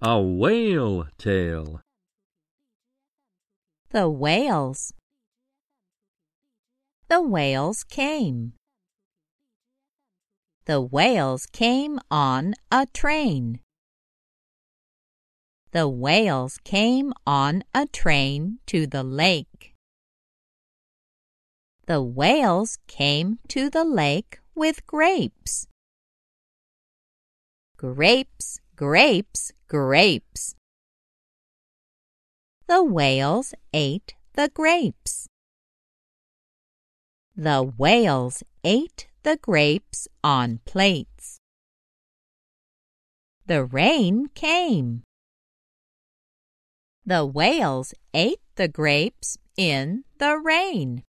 A whale tale. The whales. The whales came. The whales came on a train. The whales came on a train to the lake. The whales came to the lake with grapes. Grapes, grapes, grapes. The whales ate the grapes. The whales ate the grapes on plates. The rain came. The whales ate the grapes in the rain.